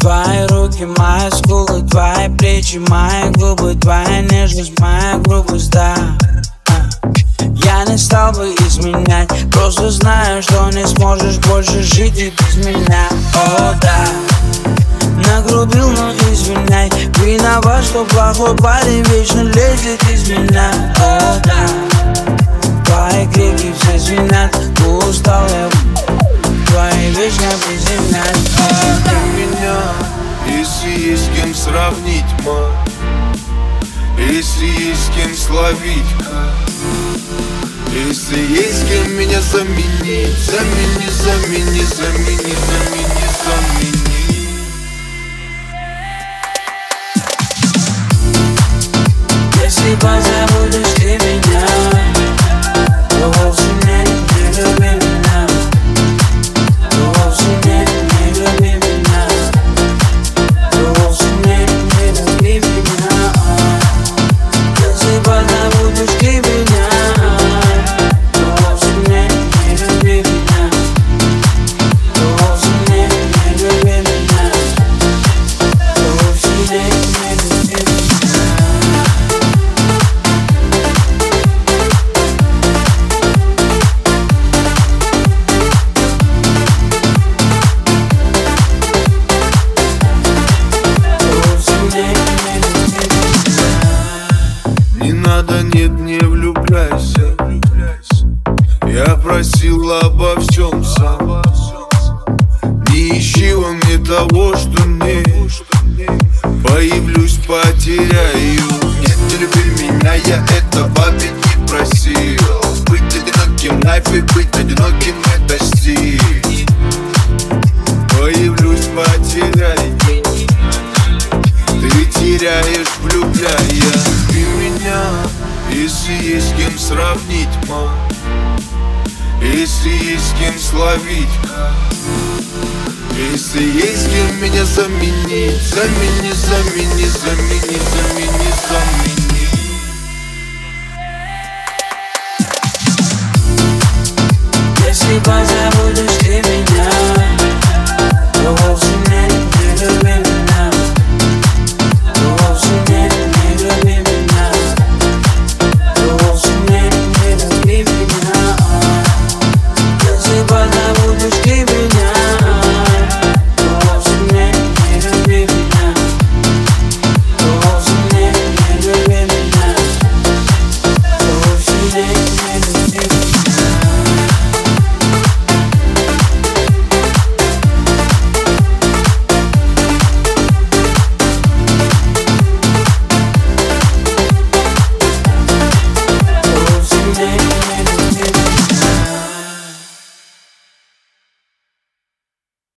Твои руки, мои скулы, твои плечи, мои губы Твоя нежность, моя грубость, да. Я не стал бы изменять Просто знаю, что не сможешь больше жить и без меня. О, да. Нагрубил, но извиняй. Виноват, что плохой парень вечно лезет из меня. О, да. Твои крики все звенят сравнить, ма Если есть с кем словить, ка Если есть с кем меня заменить Замени, замени, замени, замени, замени. Если позабудешь надо, нет, не влюбляйся. Я просил обо всем сам. Не ищи во мне того, что нет. Появлюсь, потеряю. Нет, не люби меня, я этого ведь не просил. Быть одиноким, лайф и быть одиноким это стиль Появлюсь, потеряю. Ты теряешь, влюбляя Ты меня, если есть с кем сравнить, ма Если есть с кем словить, Если есть с кем меня заменить Замени, замени, замени, замени, замени. Если позабудешь